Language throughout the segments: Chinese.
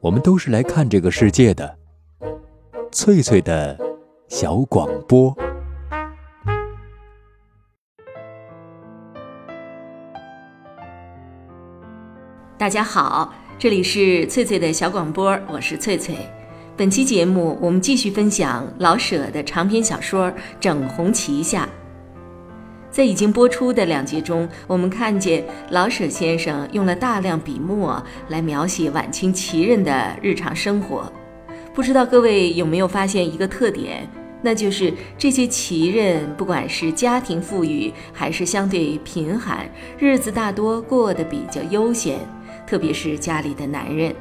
我们都是来看这个世界的。翠翠的小广播。大家好，这里是翠翠的小广播，我是翠翠。本期节目我们继续分享老舍的长篇小说《整红旗下》。在已经播出的两集中，我们看见老舍先生用了大量笔墨来描写晚清旗人的日常生活。不知道各位有没有发现一个特点，那就是这些旗人不管是家庭富裕还是相对贫寒，日子大多过得比较悠闲，特别是家里的男人。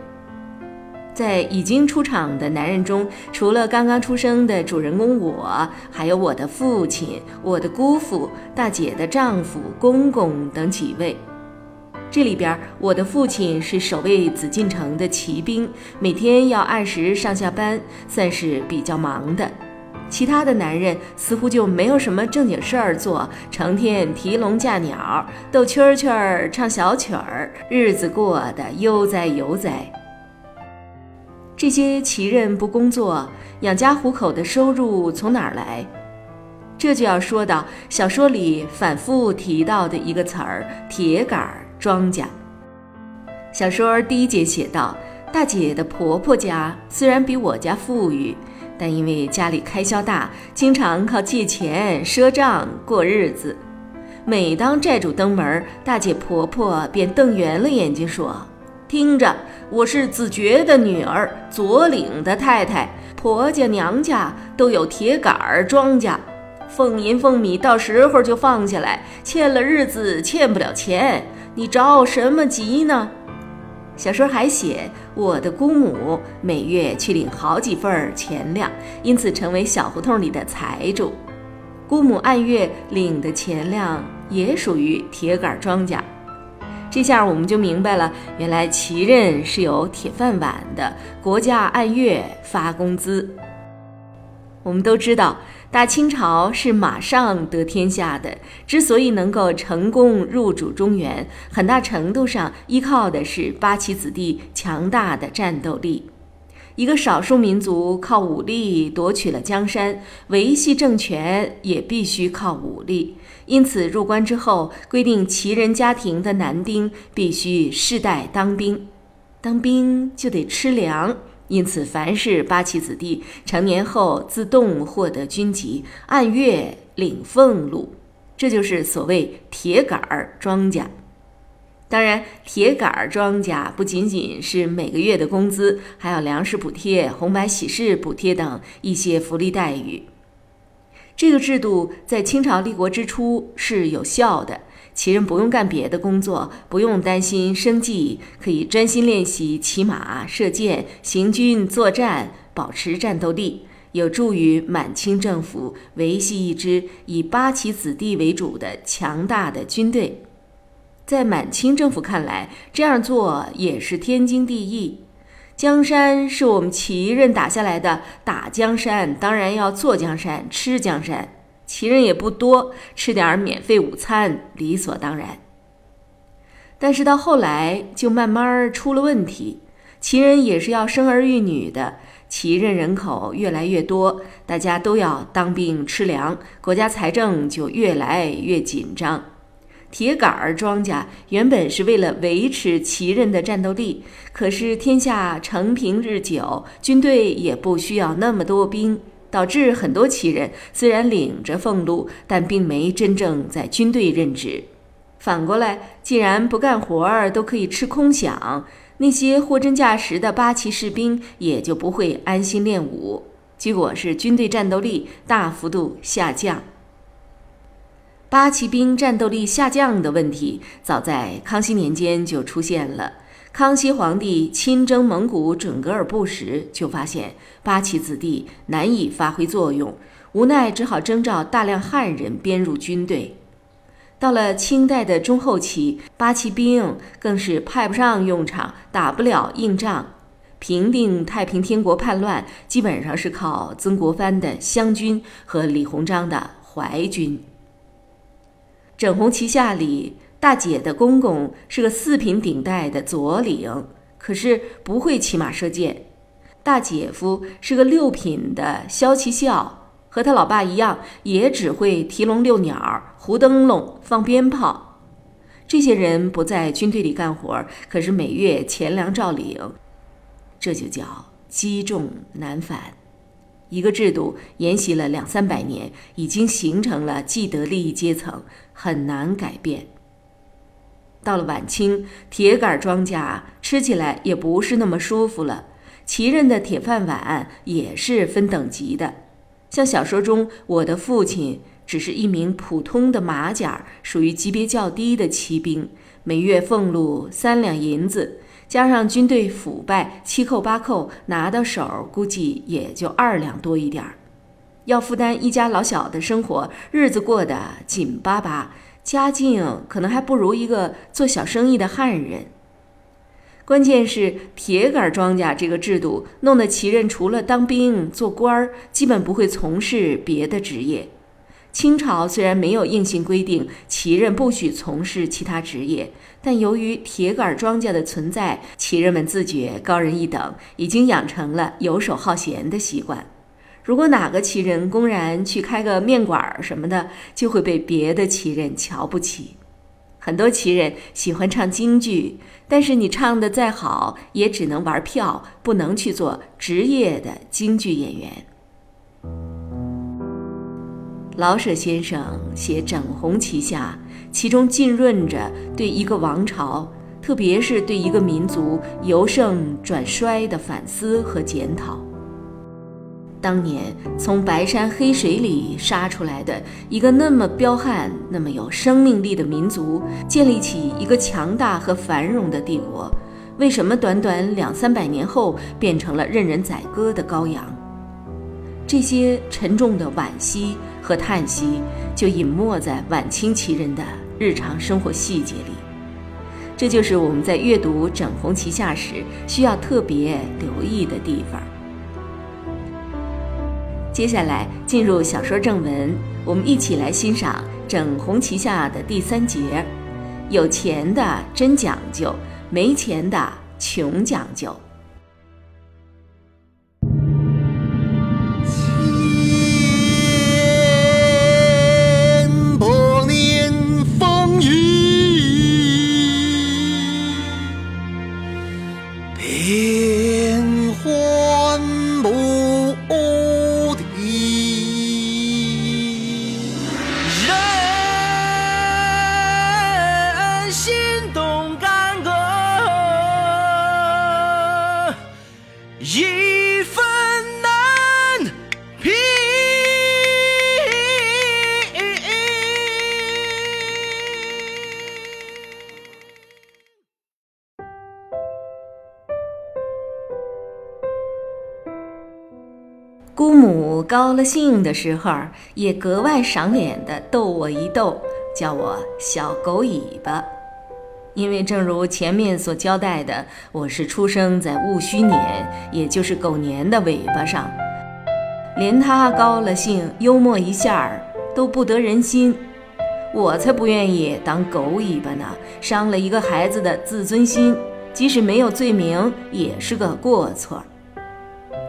在已经出场的男人中，除了刚刚出生的主人公我，还有我的父亲、我的姑父、大姐的丈夫、公公等几位。这里边，我的父亲是守卫紫禁城的骑兵，每天要按时上下班，算是比较忙的。其他的男人似乎就没有什么正经事儿做，成天提笼架鸟、斗蛐蛐儿、唱小曲儿，日子过得悠哉悠哉。这些旗人不工作，养家糊口的收入从哪儿来？这就要说到小说里反复提到的一个词儿——铁杆庄稼。小说第一节写道：大姐的婆婆家虽然比我家富裕，但因为家里开销大，经常靠借钱赊账过日子。每当债主登门，大姐婆婆便瞪圆了眼睛说。听着，我是子爵的女儿，左领的太太，婆家娘家都有铁杆儿庄稼，俸银俸米到时候就放下来，欠了日子欠不了钱，你着什么急呢？小说还写，我的姑母每月去领好几份钱粮，因此成为小胡同里的财主。姑母按月领的钱粮也属于铁杆庄稼。这下我们就明白了，原来旗人是有铁饭碗的，国家按月发工资。我们都知道，大清朝是马上得天下的，之所以能够成功入主中原，很大程度上依靠的是八旗子弟强大的战斗力。一个少数民族靠武力夺取了江山，维系政权也必须靠武力。因此，入关之后规定，旗人家庭的男丁必须世代当兵，当兵就得吃粮。因此，凡是八旗子弟成年后自动获得军籍，按月领俸禄，这就是所谓铁杆儿庄稼。当然，铁杆儿庄稼不仅仅是每个月的工资，还有粮食补贴、红白喜事补贴等一些福利待遇。这个制度在清朝立国之初是有效的，旗人不用干别的工作，不用担心生计，可以专心练习骑马、射箭、行军作战，保持战斗力，有助于满清政府维系一支以八旗子弟为主的强大的军队。在满清政府看来，这样做也是天经地义。江山是我们旗人打下来的，打江山当然要坐江山、吃江山。旗人也不多，吃点免费午餐理所当然。但是到后来就慢慢出了问题，旗人也是要生儿育女的，旗人人口越来越多，大家都要当兵吃粮，国家财政就越来越紧张。铁杆儿庄稼原本是为了维持旗人的战斗力，可是天下承平日久，军队也不需要那么多兵，导致很多旗人虽然领着俸禄，但并没真正在军队任职。反过来，既然不干活儿都可以吃空饷，那些货真价实的八旗士兵也就不会安心练武，结果是军队战斗力大幅度下降。八旗兵战斗力下降的问题，早在康熙年间就出现了。康熙皇帝亲征蒙古准噶尔部时，就发现八旗子弟难以发挥作用，无奈只好征召大量汉人编入军队。到了清代的中后期，八旗兵更是派不上用场，打不了硬仗。平定太平天国叛乱，基本上是靠曾国藩的湘军和李鸿章的淮军。整红旗下里，大姐的公公是个四品顶戴的左领，可是不会骑马射箭。大姐夫是个六品的骁骑校，和他老爸一样，也只会提笼遛鸟、糊灯笼、放鞭炮。这些人不在军队里干活，可是每月钱粮照领。这就叫积重难返。一个制度沿袭了两三百年，已经形成了既得利益阶层，很难改变。到了晚清，铁杆庄稼吃起来也不是那么舒服了。旗人的铁饭碗也是分等级的，像小说中我的父亲只是一名普通的马甲，属于级别较低的骑兵，每月俸禄三两银子。加上军队腐败，七扣八扣拿到手，估计也就二两多一点儿。要负担一家老小的生活，日子过得紧巴巴，家境可能还不如一个做小生意的汉人。关键是铁杆庄稼这个制度，弄得旗人除了当兵做官儿，基本不会从事别的职业。清朝虽然没有硬性规定旗人不许从事其他职业，但由于铁杆庄稼的存在，旗人们自觉高人一等，已经养成了游手好闲的习惯。如果哪个旗人公然去开个面馆儿什么的，就会被别的旗人瞧不起。很多旗人喜欢唱京剧，但是你唱的再好，也只能玩票，不能去做职业的京剧演员。老舍先生写《整红旗下》，其中浸润着对一个王朝，特别是对一个民族由盛转衰的反思和检讨。当年从白山黑水里杀出来的一个那么彪悍、那么有生命力的民族，建立起一个强大和繁荣的帝国，为什么短短两三百年后变成了任人宰割的羔羊？这些沉重的惋惜。和叹息就隐没在晚清旗人的日常生活细节里，这就是我们在阅读《整红旗下》时需要特别留意的地方。接下来进入小说正文，我们一起来欣赏《整红旗下》的第三节：有钱的真讲究，没钱的穷讲究。姑母高了兴的时候，也格外赏脸的逗我一逗，叫我小狗尾巴。因为正如前面所交代的，我是出生在戊戌年，也就是狗年的尾巴上。连他高了兴，幽默一下儿都不得人心，我才不愿意当狗尾巴呢，伤了一个孩子的自尊心，即使没有罪名，也是个过错。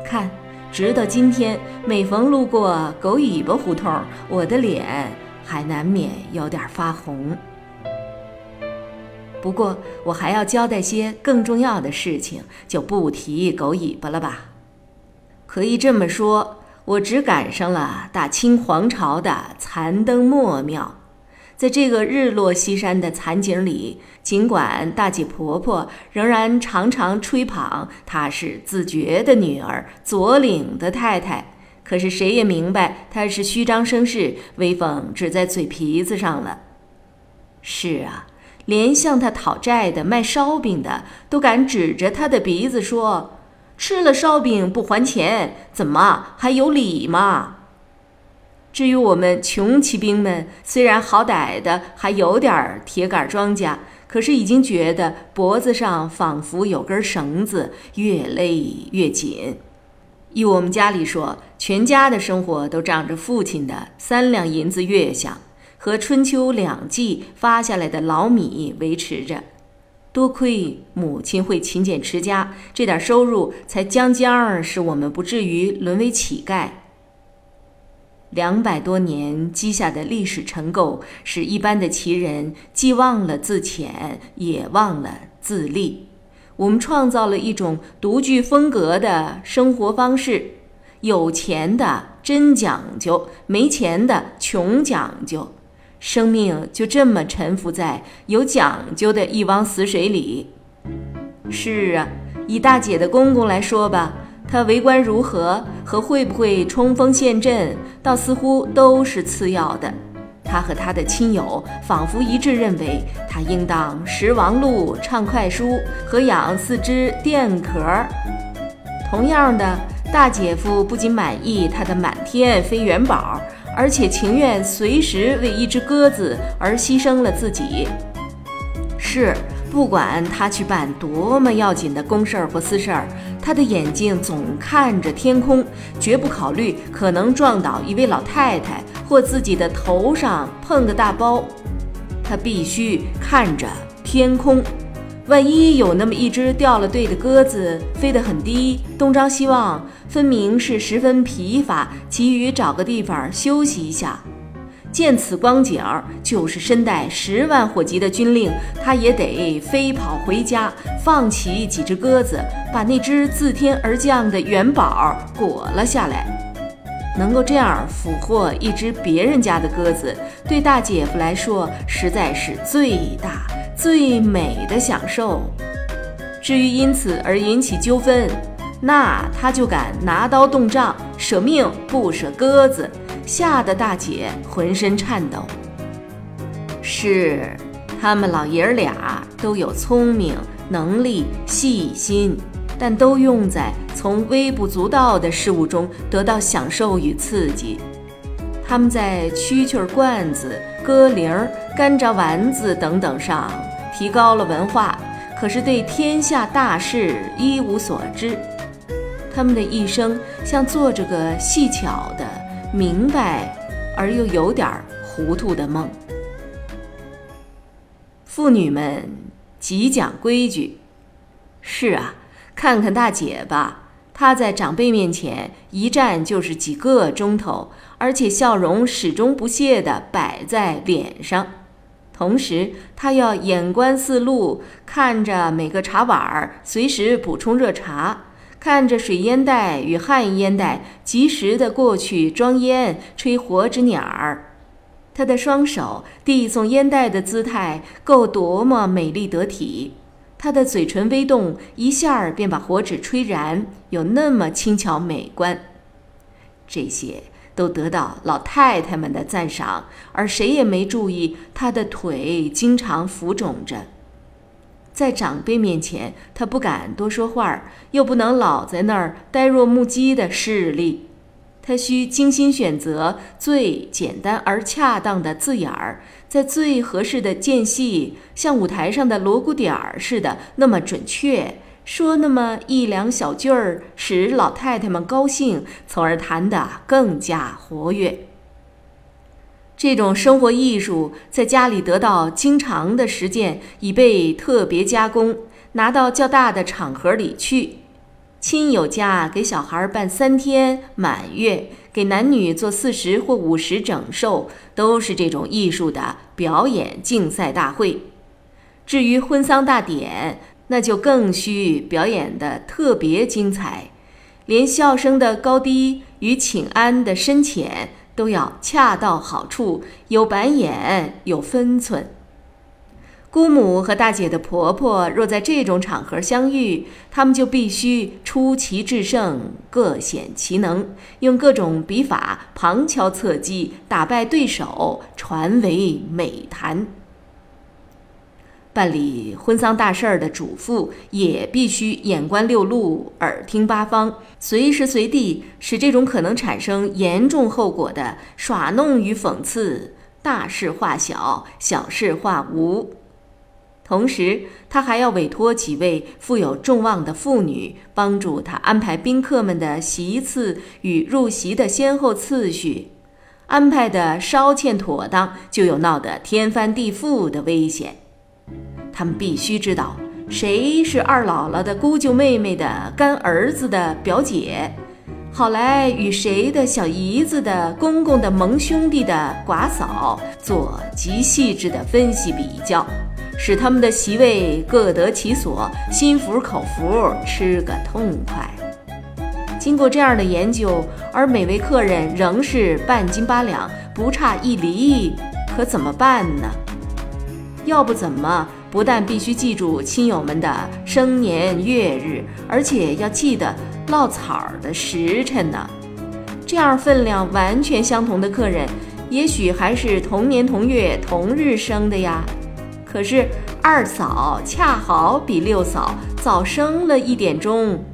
看。直到今天，每逢路过狗尾巴胡同，我的脸还难免有点发红。不过，我还要交代些更重要的事情，就不提狗尾巴了吧。可以这么说，我只赶上了大清皇朝的残灯末庙。在这个日落西山的残景里，尽管大姐婆婆仍然常常吹捧她是自觉的女儿、左领的太太，可是谁也明白她是虚张声势，威风只在嘴皮子上了。是啊，连向她讨债的卖烧饼的都敢指着她的鼻子说：“吃了烧饼不还钱，怎么还有理吗？”至于我们穷骑兵们，虽然好歹的还有点铁杆庄稼，可是已经觉得脖子上仿佛有根绳子，越勒越紧。依我们家里说，全家的生活都仗着父亲的三两银子月饷和春秋两季发下来的老米维持着。多亏母亲会勤俭持家，这点收入才将将使我们不至于沦为乞丐。两百多年积下的历史尘垢，使一般的奇人既忘了自潜，也忘了自立。我们创造了一种独具风格的生活方式：有钱的真讲究，没钱的穷讲究。生命就这么沉浮在有讲究的一汪死水里。是啊，以大姐的公公来说吧。他为官如何和会不会冲锋陷阵，倒似乎都是次要的。他和他的亲友仿佛一致认为，他应当食王禄、唱快书和养四只电壳。同样的，大姐夫不仅满意他的满天飞元宝，而且情愿随时为一只鸽子而牺牲了自己。是。不管他去办多么要紧的公事儿或私事儿，他的眼睛总看着天空，绝不考虑可能撞倒一位老太太或自己的头上碰个大包。他必须看着天空，万一有那么一只掉了队的鸽子飞得很低，东张西望，分明是十分疲乏，急于找个地方休息一下。见此光景，就是身带十万火急的军令，他也得飞跑回家，放起几只鸽子，把那只自天而降的元宝裹了下来。能够这样俘获一只别人家的鸽子，对大姐夫来说，实在是最大最美的享受。至于因此而引起纠纷，那他就敢拿刀动杖，舍命不舍鸽子。吓得大姐浑身颤抖。是，他们老爷儿俩都有聪明、能力、细心，但都用在从微不足道的事物中得到享受与刺激。他们在蛐蛐罐子、歌铃、干炸丸子等等上提高了文化，可是对天下大事一无所知。他们的一生像做着个细巧的。明白而又有点糊涂的梦。妇女们极讲规矩。是啊，看看大姐吧，她在长辈面前一站就是几个钟头，而且笑容始终不懈地摆在脸上。同时，她要眼观四路，看着每个茶碗儿，随时补充热茶。看着水烟袋与旱烟袋及时的过去装烟、吹火纸鸟儿，他的双手递送烟袋的姿态够多么美丽得体，他的嘴唇微动，一下儿便把火纸吹燃，有那么轻巧美观。这些都得到老太太们的赞赏，而谁也没注意他的腿经常浮肿着。在长辈面前，他不敢多说话，又不能老在那儿呆若木鸡的势利，他需精心选择最简单而恰当的字眼儿，在最合适的间隙，像舞台上的锣鼓点儿似的那么准确，说那么一两小句儿，使老太太们高兴，从而谈得更加活跃。这种生活艺术在家里得到经常的实践，已被特别加工，拿到较大的场合里去。亲友家给小孩办三天满月，给男女做四十或五十整寿，都是这种艺术的表演竞赛大会。至于婚丧大典，那就更需表演的特别精彩，连笑声的高低与请安的深浅。都要恰到好处，有板眼，有分寸。姑母和大姐的婆婆若在这种场合相遇，他们就必须出奇制胜，各显其能，用各种笔法旁敲侧击，打败对手，传为美谈。办理婚丧大事儿的主妇也必须眼观六路，耳听八方，随时随地使这种可能产生严重后果的耍弄与讽刺大事化小，小事化无。同时，他还要委托几位富有众望的妇女，帮助他安排宾客们的席次与入席的先后次序。安排的稍欠妥当，就有闹得天翻地覆的危险。他们必须知道谁是二姥姥的姑舅妹妹的干儿子的表姐，好来与谁的小姨子的公公的盟兄弟的寡嫂做极细致的分析比较，使他们的席位各得其所，心服口服，吃个痛快。经过这样的研究，而每位客人仍是半斤八两，不差一厘，可怎么办呢？要不怎么不但必须记住亲友们的生年月日，而且要记得落草的时辰呢？这样分量完全相同的客人，也许还是同年同月同日生的呀。可是二嫂恰好比六嫂早生了一点钟。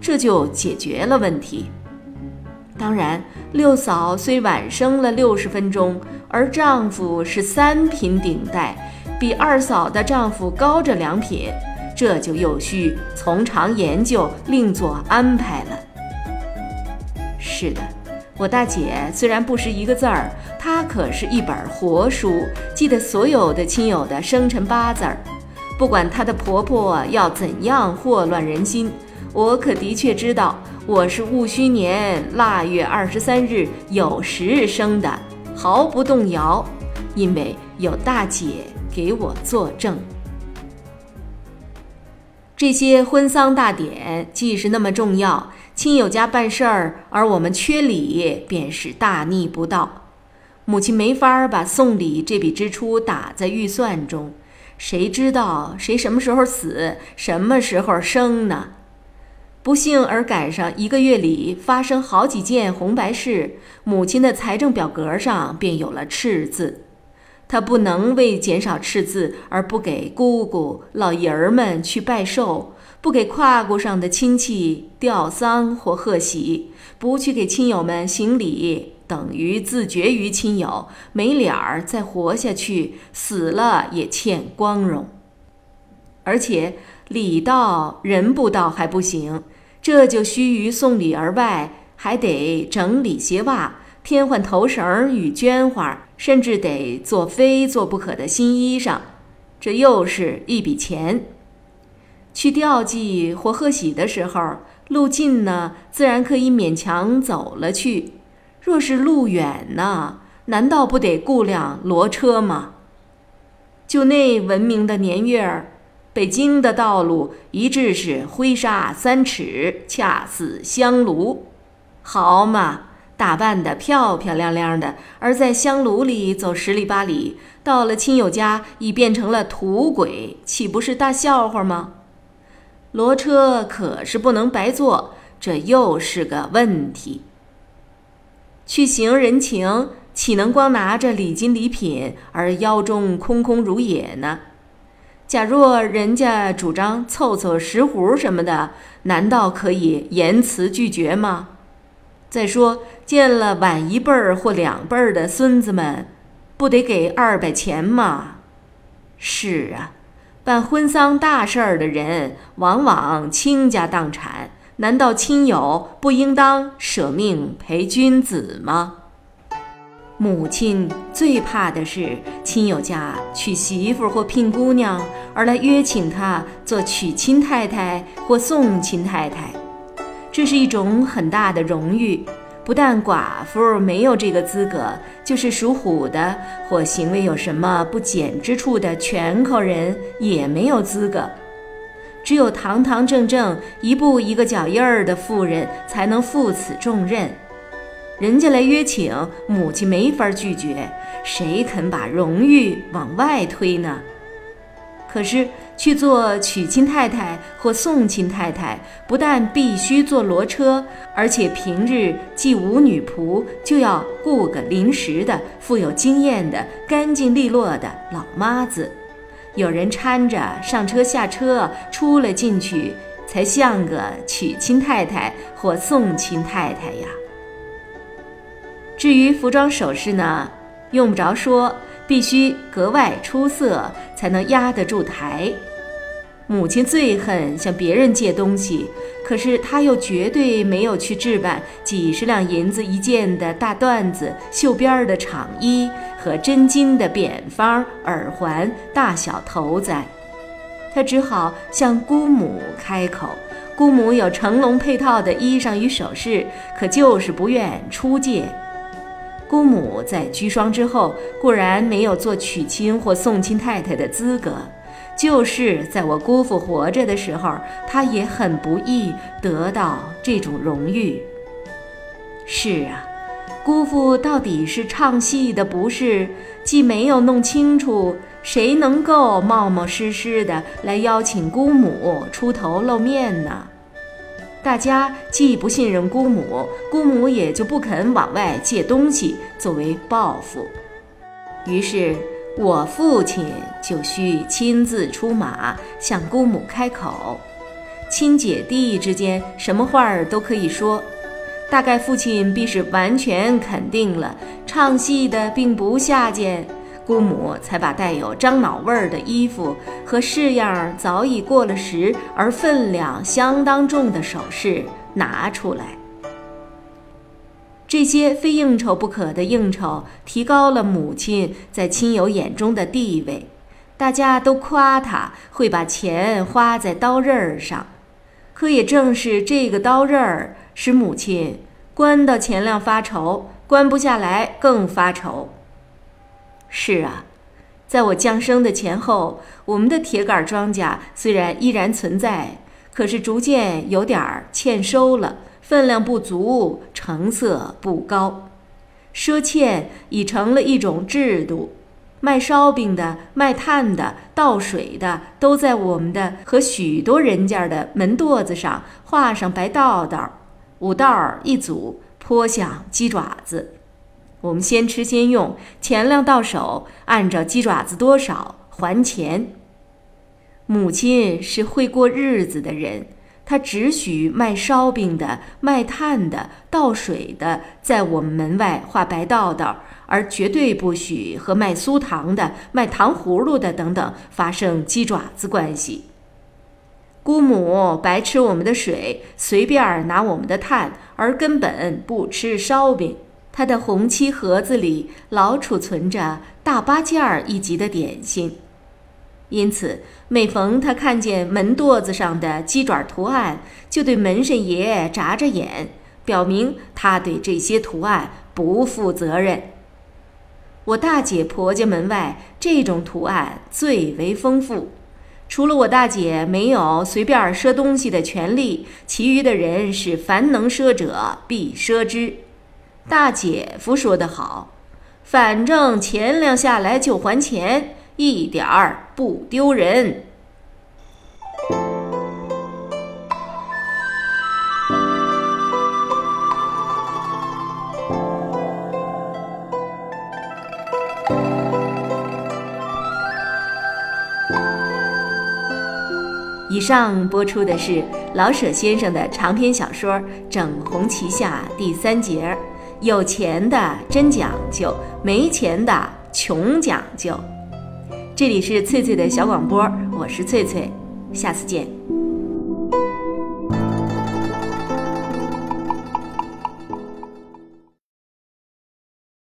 这就解决了问题。当然，六嫂虽晚生了六十分钟，而丈夫是三品顶戴，比二嫂的丈夫高着两品，这就又需从长研究，另作安排了。是的，我大姐虽然不识一个字儿，她可是一本活书，记得所有的亲友的生辰八字儿，不管她的婆婆要怎样祸乱人心。我可的确知道，我是戊戌年腊月二十三日酉时日生的，毫不动摇，因为有大姐给我作证。这些婚丧大典既是那么重要，亲友家办事儿，而我们缺礼，便是大逆不道。母亲没法把送礼这笔支出打在预算中，谁知道谁什么时候死，什么时候生呢？不幸而赶上一个月里发生好几件红白事，母亲的财政表格上便有了赤字。他不能为减少赤字而不给姑姑、老爷儿们去拜寿，不给胯骨上的亲戚吊丧或贺喜，不去给亲友们行礼，等于自绝于亲友，没脸儿再活下去，死了也欠光荣。而且礼到人不到还不行。这就须于送礼而外，还得整理鞋袜，添换头绳与绢花，甚至得做非做不可的新衣裳，这又是一笔钱。去吊祭或贺喜的时候，路近呢，自然可以勉强走了去；若是路远呢，难道不得雇辆骡车吗？就那文明的年月儿。北京的道路一致是灰沙三尺，恰似香炉。好嘛，打扮得漂漂亮亮的，而在香炉里走十里八里，到了亲友家已变成了土鬼，岂不是大笑话吗？骡车可是不能白坐，这又是个问题。去行人情，岂能光拿着礼金礼品而腰中空空如也呢？假若人家主张凑凑石斛什么的，难道可以言辞拒绝吗？再说见了晚一辈儿或两辈儿的孙子们，不得给二百钱吗？是啊，办婚丧大事儿的人往往倾家荡产，难道亲友不应当舍命陪君子吗？母亲最怕的是亲友家娶媳妇或聘姑娘，而来约请她做娶亲太太或送亲太太。这是一种很大的荣誉，不但寡妇没有这个资格，就是属虎的或行为有什么不检之处的全口人也没有资格。只有堂堂正正、一步一个脚印儿的妇人才能负此重任。人家来约请，母亲没法拒绝，谁肯把荣誉往外推呢？可是去做娶亲太太或送亲太太，不但必须坐骡车，而且平日既无女仆，就要雇个临时的、富有经验的、干净利落的老妈子，有人搀着上车下车、出了进去，才像个娶亲太太或送亲太太呀。至于服装首饰呢，用不着说，必须格外出色，才能压得住台。母亲最恨向别人借东西，可是她又绝对没有去置办几十两银子一件的大缎子、绣边儿的厂衣和真金的扁方耳环、大小头簪。她只好向姑母开口。姑母有成龙配套的衣裳与首饰，可就是不愿出借。姑母在居孀之后，固然没有做娶亲或送亲太太的资格，就是在我姑父活着的时候，她也很不易得到这种荣誉。是啊，姑父到底是唱戏的不是？既没有弄清楚。谁能够冒冒失失的来邀请姑母出头露面呢？大家既不信任姑母，姑母也就不肯往外借东西作为报复。于是，我父亲就需亲自出马向姑母开口。亲姐弟之间什么话儿都可以说，大概父亲必是完全肯定了唱戏的并不下贱。姑母才把带有樟脑味儿的衣服和式样早已过了时而分量相当重的首饰拿出来。这些非应酬不可的应酬，提高了母亲在亲友眼中的地位。大家都夸她会把钱花在刀刃儿上，可也正是这个刀刃儿，使母亲关到钱量发愁，关不下来更发愁。是啊，在我降生的前后，我们的铁杆庄稼虽然依然存在，可是逐渐有点儿欠收了，分量不足，成色不高，赊欠已成了一种制度。卖烧饼的、卖炭的、倒水的，都在我们的和许多人家的门垛子上画上白道道，五道儿一组，颇像鸡爪子。我们先吃先用，钱粮到手，按照鸡爪子多少还钱。母亲是会过日子的人，她只许卖烧饼的、卖炭的、倒水的在我们门外画白道道，而绝对不许和卖酥糖的、卖糖葫芦的等等发生鸡爪子关系。姑母白吃我们的水，随便拿我们的炭，而根本不吃烧饼。他的红漆盒子里老储存着大八件儿一级的点心，因此每逢他看见门垛子上的鸡爪图案，就对门神爷眨着眼，表明他对这些图案不负责任。我大姐婆家门外这种图案最为丰富，除了我大姐没有随便赊东西的权利，其余的人是凡能赊者必赊之。大姐夫说得好，反正钱粮下来就还钱，一点儿不丢人。以上播出的是老舍先生的长篇小说《整红旗下》第三节。有钱的真讲究，没钱的穷讲究。这里是翠翠的小广播，我是翠翠，下次见。